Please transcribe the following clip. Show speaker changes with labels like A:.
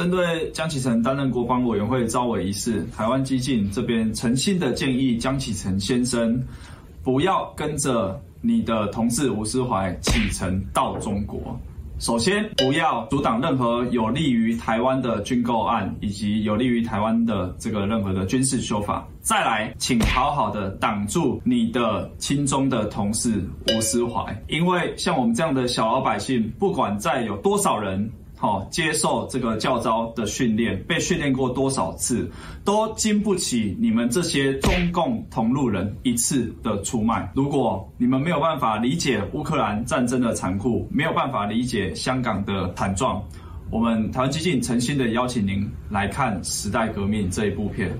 A: 针对江启臣担任国防委员会召委一事，台湾基进这边诚心的建议江启臣先生，不要跟着你的同事吴思怀启程到中国。首先，不要阻挡任何有利于台湾的军购案，以及有利于台湾的这个任何的军事修法。再来，请好好的挡住你的亲中的同事吴思怀，因为像我们这样的小老百姓，不管再有多少人。好，接受这个教招的训练，被训练过多少次，都经不起你们这些中共同路人一次的出卖。如果你们没有办法理解乌克兰战争的残酷，没有办法理解香港的惨状，我们台湾基进诚心的邀请您来看《时代革命》这一部片。